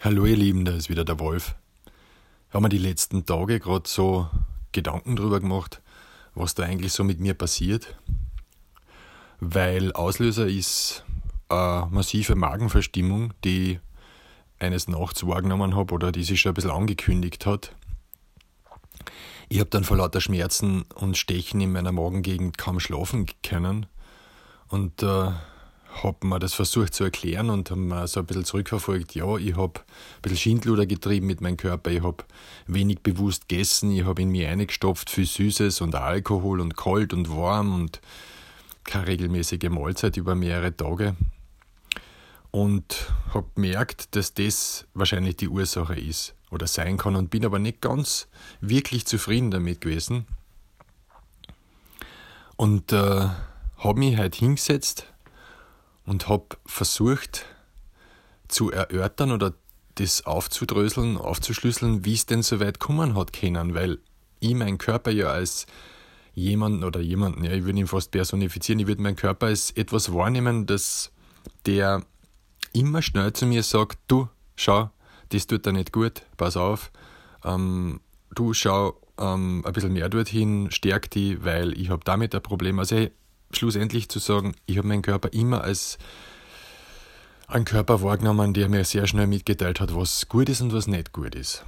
Hallo ihr Lieben, da ist wieder der Wolf. Ich habe mir die letzten Tage gerade so Gedanken drüber gemacht, was da eigentlich so mit mir passiert. Weil Auslöser ist eine massive Magenverstimmung, die eines Nachts wahrgenommen habe oder die sich schon ein bisschen angekündigt hat. Ich habe dann vor lauter Schmerzen und Stechen in meiner Magengegend kaum schlafen können und äh, habe mir das versucht zu erklären und habe mir so ein bisschen zurückverfolgt. Ja, ich habe ein bisschen Schindluder getrieben mit meinem Körper, ich habe wenig bewusst gegessen, ich habe in mir eingestopft viel Süßes und Alkohol und kalt und warm und keine regelmäßige Mahlzeit über mehrere Tage. Und habe gemerkt, dass das wahrscheinlich die Ursache ist oder sein kann und bin aber nicht ganz wirklich zufrieden damit gewesen. Und äh, habe mich halt hingesetzt und habe versucht zu erörtern oder das aufzudröseln, aufzuschlüsseln, wie es denn so weit kommen hat können, weil ich meinen Körper ja als jemanden oder jemanden, ja, ich würde ihn fast personifizieren, ich würde meinen Körper als etwas wahrnehmen, das der immer schnell zu mir sagt, du, schau, das tut dir nicht gut, pass auf, ähm, du schau ähm, ein bisschen mehr dorthin, stärk die, weil ich habe damit ein Problem. Also hey, schlussendlich zu sagen, ich habe meinen Körper immer als einen Körper wahrgenommen, der mir sehr schnell mitgeteilt hat, was gut ist und was nicht gut ist.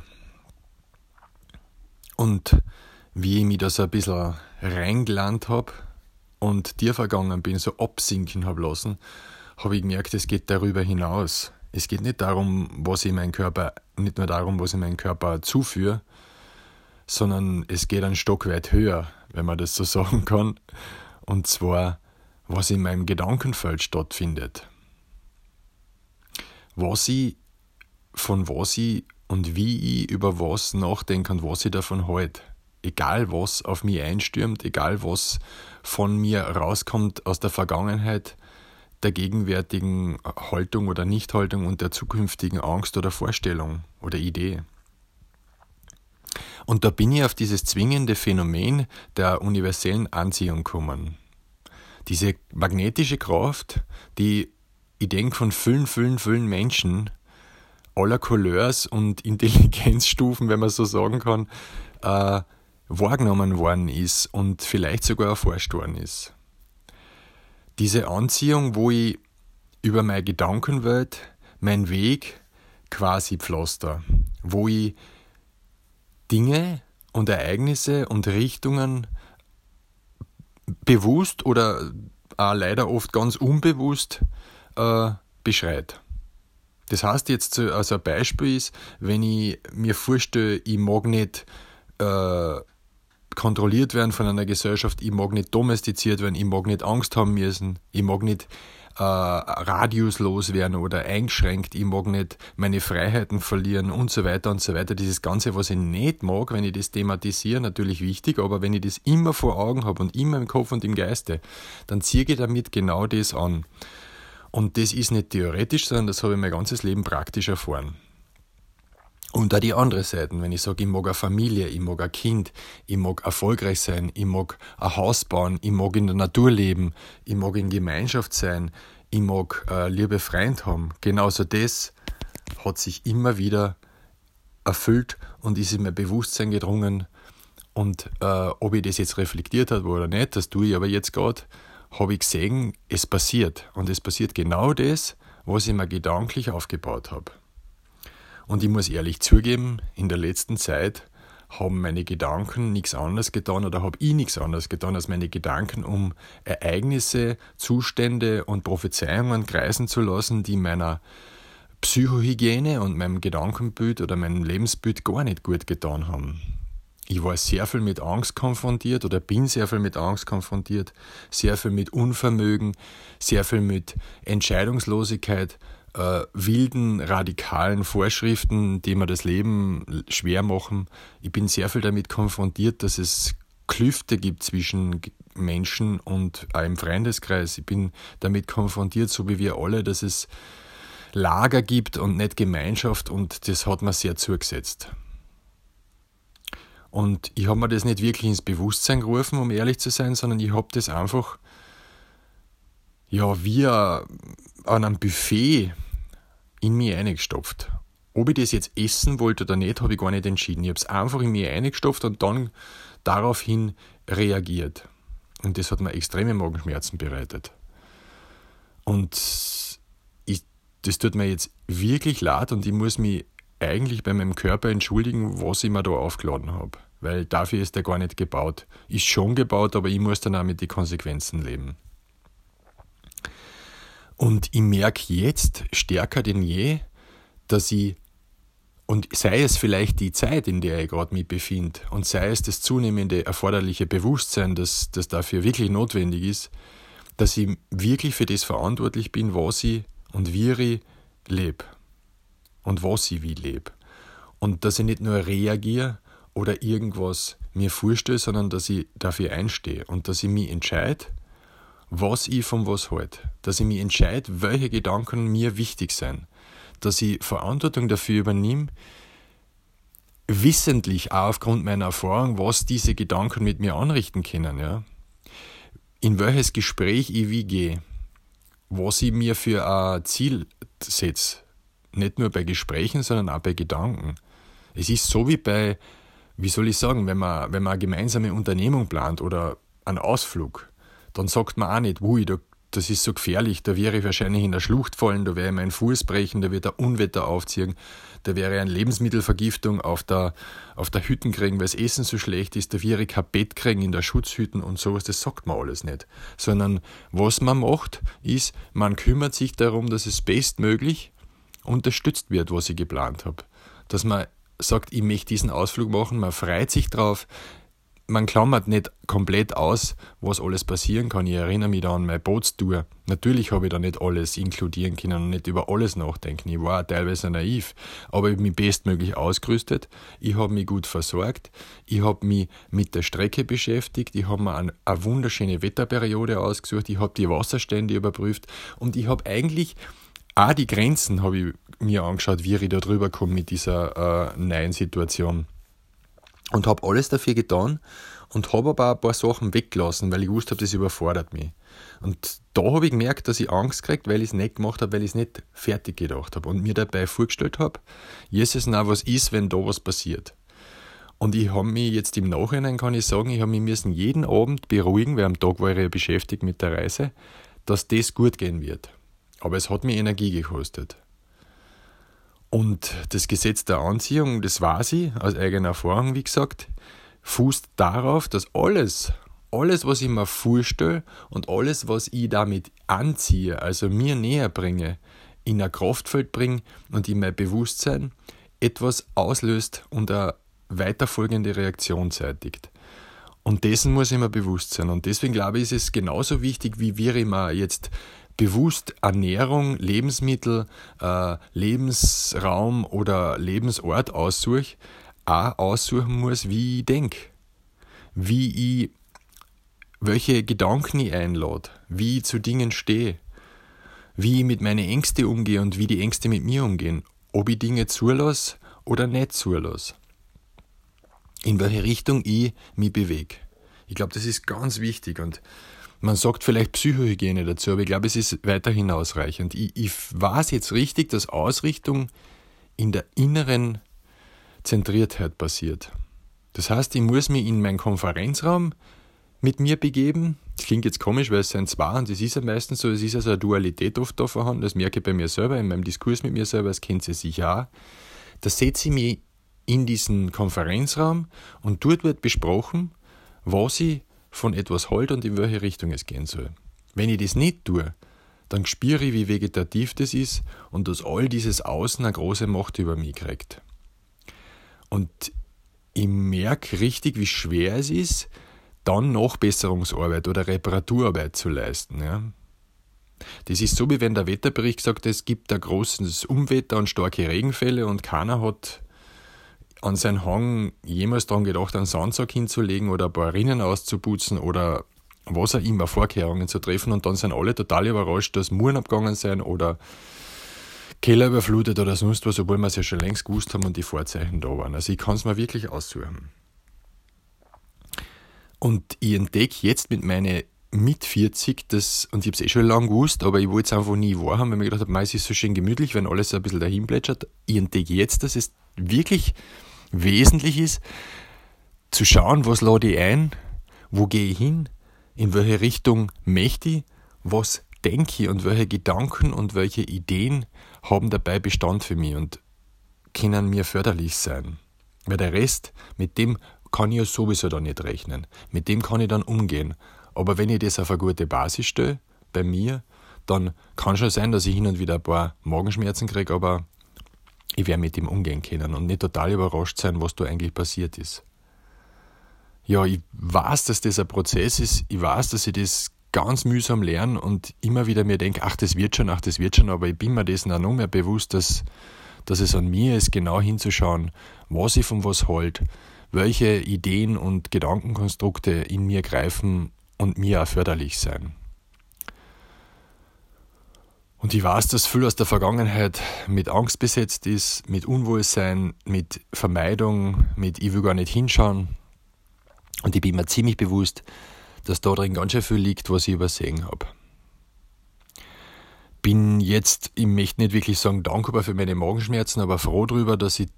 Und wie ich mich da so ein bisschen reingelernt habe und dir vergangen bin, so absinken habe lassen, habe ich gemerkt, es geht darüber hinaus. Es geht nicht darum, was ich meinen Körper, nicht nur darum, was ich meinen Körper zuführe, sondern es geht einen Stock weit höher, wenn man das so sagen kann und zwar, was in meinem Gedankenfeld stattfindet. Was ich, von was ich und wie ich über was nachdenke und was ich davon halte. Egal was auf mich einstürmt, egal was von mir rauskommt aus der Vergangenheit, der gegenwärtigen Haltung oder Nichthaltung und der zukünftigen Angst oder Vorstellung oder Idee. Und da bin ich auf dieses zwingende Phänomen der universellen Anziehung gekommen. Diese magnetische Kraft, die ich denke von vielen, vielen, vielen Menschen aller Couleurs und Intelligenzstufen, wenn man so sagen kann, äh, wahrgenommen worden ist und vielleicht sogar erforscht worden ist. Diese Anziehung, wo ich über meine Gedankenwelt meinen Weg quasi pflaster, wo ich Dinge und Ereignisse und Richtungen bewusst oder auch leider oft ganz unbewusst äh, beschreit. Das heißt jetzt, also ein Beispiel ist, wenn ich mir vorstelle, ich mag nicht äh, kontrolliert werden von einer Gesellschaft, ich mag nicht domestiziert werden, ich mag nicht Angst haben müssen, ich mag nicht äh, radiuslos werden oder eingeschränkt, ich mag nicht meine Freiheiten verlieren und so weiter und so weiter. Dieses Ganze, was ich nicht mag, wenn ich das thematisiere, natürlich wichtig, aber wenn ich das immer vor Augen habe und immer im Kopf und im Geiste, dann ziehe ich damit genau das an. Und das ist nicht theoretisch, sondern das habe ich mein ganzes Leben praktisch erfahren. Und auch die andere Seiten, wenn ich sage, ich mag eine Familie, ich mag ein Kind, ich mag erfolgreich sein, ich mag ein Haus bauen, ich mag in der Natur leben, ich mag in Gemeinschaft sein, ich mag äh, liebe Freund haben. Genauso das hat sich immer wieder erfüllt und ist in mein Bewusstsein gedrungen. Und äh, ob ich das jetzt reflektiert habe oder nicht, das tue ich aber jetzt gerade, habe ich gesehen, es passiert. Und es passiert genau das, was ich mir gedanklich aufgebaut habe. Und ich muss ehrlich zugeben, in der letzten Zeit haben meine Gedanken nichts anderes getan oder habe ich nichts anderes getan, als meine Gedanken um Ereignisse, Zustände und Prophezeiungen kreisen zu lassen, die meiner Psychohygiene und meinem Gedankenbild oder meinem Lebensbild gar nicht gut getan haben. Ich war sehr viel mit Angst konfrontiert oder bin sehr viel mit Angst konfrontiert, sehr viel mit Unvermögen, sehr viel mit Entscheidungslosigkeit, äh, wilden, radikalen Vorschriften, die mir das Leben schwer machen. Ich bin sehr viel damit konfrontiert, dass es Klüfte gibt zwischen Menschen und im Freundeskreis. Ich bin damit konfrontiert, so wie wir alle, dass es Lager gibt und nicht Gemeinschaft und das hat mir sehr zugesetzt. Und ich habe mir das nicht wirklich ins Bewusstsein gerufen, um ehrlich zu sein, sondern ich habe das einfach ja, wie an einem Buffet in mich eingestopft. ob ich das jetzt essen wollte oder nicht, habe ich gar nicht entschieden. Ich habe es einfach in mir eingestopft und dann daraufhin reagiert. Und das hat mir extreme Magenschmerzen bereitet. Und ich, das tut mir jetzt wirklich leid und ich muss mich eigentlich bei meinem Körper entschuldigen, was ich mir da aufgeladen habe. Weil dafür ist er gar nicht gebaut. Ist schon gebaut, aber ich muss dann auch mit den Konsequenzen leben. Und ich merke jetzt stärker denn je, dass ich, und sei es vielleicht die Zeit, in der ich gerade mich befinde, und sei es das zunehmende erforderliche Bewusstsein, das, das dafür wirklich notwendig ist, dass ich wirklich für das verantwortlich bin, was ich und wie ich lebe und was ich wie lebe. Und dass ich nicht nur reagiere oder irgendwas mir vorstelle, sondern dass ich dafür einstehe und dass ich mich entscheide, was ich von was halte. Dass ich mich entscheide, welche Gedanken mir wichtig sind. Dass ich Verantwortung dafür übernehme, wissentlich auch aufgrund meiner Erfahrung, was diese Gedanken mit mir anrichten können. Ja? in welches Gespräch ich wie gehe, was ich mir für ein Ziel setze. Nicht nur bei Gesprächen, sondern auch bei Gedanken. Es ist so wie bei, wie soll ich sagen, wenn man, wenn man eine gemeinsame Unternehmung plant oder einen Ausflug, dann sagt man auch nicht, ui, da das ist so gefährlich, da wäre ich wahrscheinlich in der Schlucht fallen, da wäre ich meinen Fuß brechen, da wird ein Unwetter aufziehen, da wäre eine Lebensmittelvergiftung auf der, auf der Hütten kriegen, weil das Essen so schlecht ist, da wäre ich kein Bett kriegen in der Schutzhütten und sowas, das sagt man alles nicht. Sondern was man macht, ist, man kümmert sich darum, dass es bestmöglich unterstützt wird, was ich geplant habe. Dass man sagt, ich möchte diesen Ausflug machen, man freut sich drauf, man klammert nicht komplett aus, was alles passieren kann. Ich erinnere mich da an meine Bootstour. Natürlich habe ich da nicht alles inkludieren können und nicht über alles nachdenken. Ich war teilweise naiv, aber ich habe mich bestmöglich ausgerüstet. Ich habe mich gut versorgt. Ich habe mich mit der Strecke beschäftigt. Ich habe mir eine, eine wunderschöne Wetterperiode ausgesucht. Ich habe die Wasserstände überprüft und ich habe eigentlich auch die Grenzen habe ich mir angeschaut, wie ich da drüber komme mit dieser äh, neuen Situation und habe alles dafür getan und habe aber ein paar Sachen weggelassen, weil ich wusste, das überfordert mich. Und da habe ich gemerkt, dass ich Angst kriege, weil ich es nicht gemacht habe, weil ich es nicht fertig gedacht habe und mir dabei vorgestellt habe, Jesus, na, was ist, wenn da was passiert? Und ich habe mich jetzt im Nachhinein, kann ich sagen, ich habe mich müssen jeden Abend beruhigen, weil am Tag war ich ja beschäftigt mit der Reise, dass das gut gehen wird. Aber es hat mir Energie gekostet. Und das Gesetz der Anziehung, das weiß ich aus eigener Erfahrung, wie gesagt, fußt darauf, dass alles, alles, was ich mir vorstelle und alles, was ich damit anziehe, also mir näher bringe, in ein Kraftfeld bringe und in mein Bewusstsein etwas auslöst und eine weiterfolgende Reaktion zeitigt. Und dessen muss ich mir bewusst sein. Und deswegen glaube ich, ist es genauso wichtig, wie wir immer jetzt bewusst Ernährung, Lebensmittel, äh, Lebensraum oder Lebensort aussuche, auch aussuchen muss, wie ich denke, wie ich, welche Gedanken ich einlade, wie ich zu Dingen stehe, wie ich mit meinen Ängsten umgehe und wie die Ängste mit mir umgehen, ob ich Dinge zulasse oder nicht zulasse, in welche Richtung ich mich bewege. Ich glaube, das ist ganz wichtig und man sagt vielleicht Psychohygiene dazu, aber ich glaube, es ist weiterhin ausreichend. Ich, ich weiß jetzt richtig, dass Ausrichtung in der inneren Zentriertheit passiert. Das heißt, ich muss mich in meinen Konferenzraum mit mir begeben. Das klingt jetzt komisch, weil es sind zwei und das ist ja meistens so, es ist also eine Dualität oft da vorhanden. Das merke ich bei mir selber, in meinem Diskurs mit mir selber, das kennt sie sicher auch. Da setze ich mich in diesen Konferenzraum und dort wird besprochen, was ich von etwas halte und in welche Richtung es gehen soll. Wenn ich das nicht tue, dann spüre ich, wie vegetativ das ist und dass all dieses Außen eine große Macht über mich kriegt. Und ich merke richtig, wie schwer es ist, dann Nachbesserungsarbeit oder Reparaturarbeit zu leisten. Ja. Das ist so, wie wenn der Wetterbericht sagt, es gibt ein großes Umwetter und starke Regenfälle und keiner hat an seinen Hang jemals daran gedacht, einen Sandsack hinzulegen oder ein paar Rinnen auszuputzen oder was auch immer, Vorkehrungen zu treffen und dann sind alle total überrascht, dass Muren abgegangen sind oder Keller überflutet oder sonst was, obwohl wir es ja schon längst gewusst haben und die Vorzeichen da waren. Also ich kann es mir wirklich aussuchen. Und ich entdecke jetzt mit meinen mit 40, das, und ich habe es eh schon lange gewusst, aber ich wollte es einfach nie wahrhaben, weil ich mir gedacht habe, es ist so schön gemütlich, wenn alles so ein bisschen dahin plätschert. Ich entdecke jetzt, dass es wirklich wesentlich ist, zu schauen, was lade ich ein, wo gehe ich hin, in welche Richtung möchte ich, was denke ich und welche Gedanken und welche Ideen haben dabei Bestand für mich und können mir förderlich sein. Weil der Rest, mit dem kann ich ja sowieso dann nicht rechnen. Mit dem kann ich dann umgehen. Aber wenn ich das auf eine gute Basis stelle, bei mir, dann kann schon sein, dass ich hin und wieder ein paar Magenschmerzen kriege, aber ich werde mit dem umgehen können und nicht total überrascht sein, was da eigentlich passiert ist. Ja, ich weiß, dass das ein Prozess ist, ich weiß, dass ich das ganz mühsam lerne und immer wieder mir denke, ach, das wird schon, ach, das wird schon, aber ich bin mir dessen auch noch mehr bewusst, dass, dass es an mir ist, genau hinzuschauen, was ich von was halt, welche Ideen und Gedankenkonstrukte in mir greifen und mir auch förderlich sein. Und ich weiß, dass viel aus der Vergangenheit mit Angst besetzt ist, mit Unwohlsein, mit Vermeidung, mit ich will gar nicht hinschauen. Und ich bin mir ziemlich bewusst, dass da drin ganz schön viel liegt, was ich übersehen habe. Bin jetzt, ich möchte nicht wirklich sagen dankbar für meine Magenschmerzen, aber froh darüber, dass ich,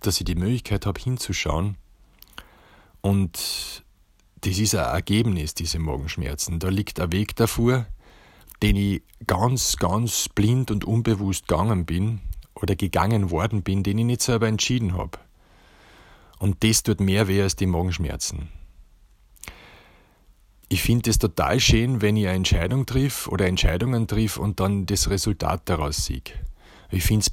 dass ich die Möglichkeit habe, hinzuschauen. Und das ist ein Ergebnis, diese Magenschmerzen. Da liegt ein Weg davor, den ich ganz, ganz blind und unbewusst gegangen bin oder gegangen worden bin, den ich nicht selber entschieden habe. Und das tut mehr weh als die Magenschmerzen. Ich finde es total schön, wenn ich eine Entscheidung triff oder Entscheidungen triff und dann das Resultat daraus sehe. Ich finde es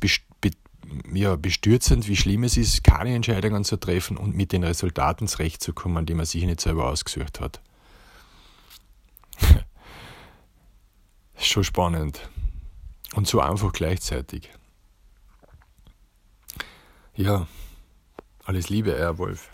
ja, bestürzend, wie schlimm es ist, keine Entscheidungen zu treffen und mit den Resultaten zurechtzukommen, die man sich nicht selber ausgesucht hat. Schon spannend. Und so einfach gleichzeitig. Ja, alles Liebe, Herr Wolf.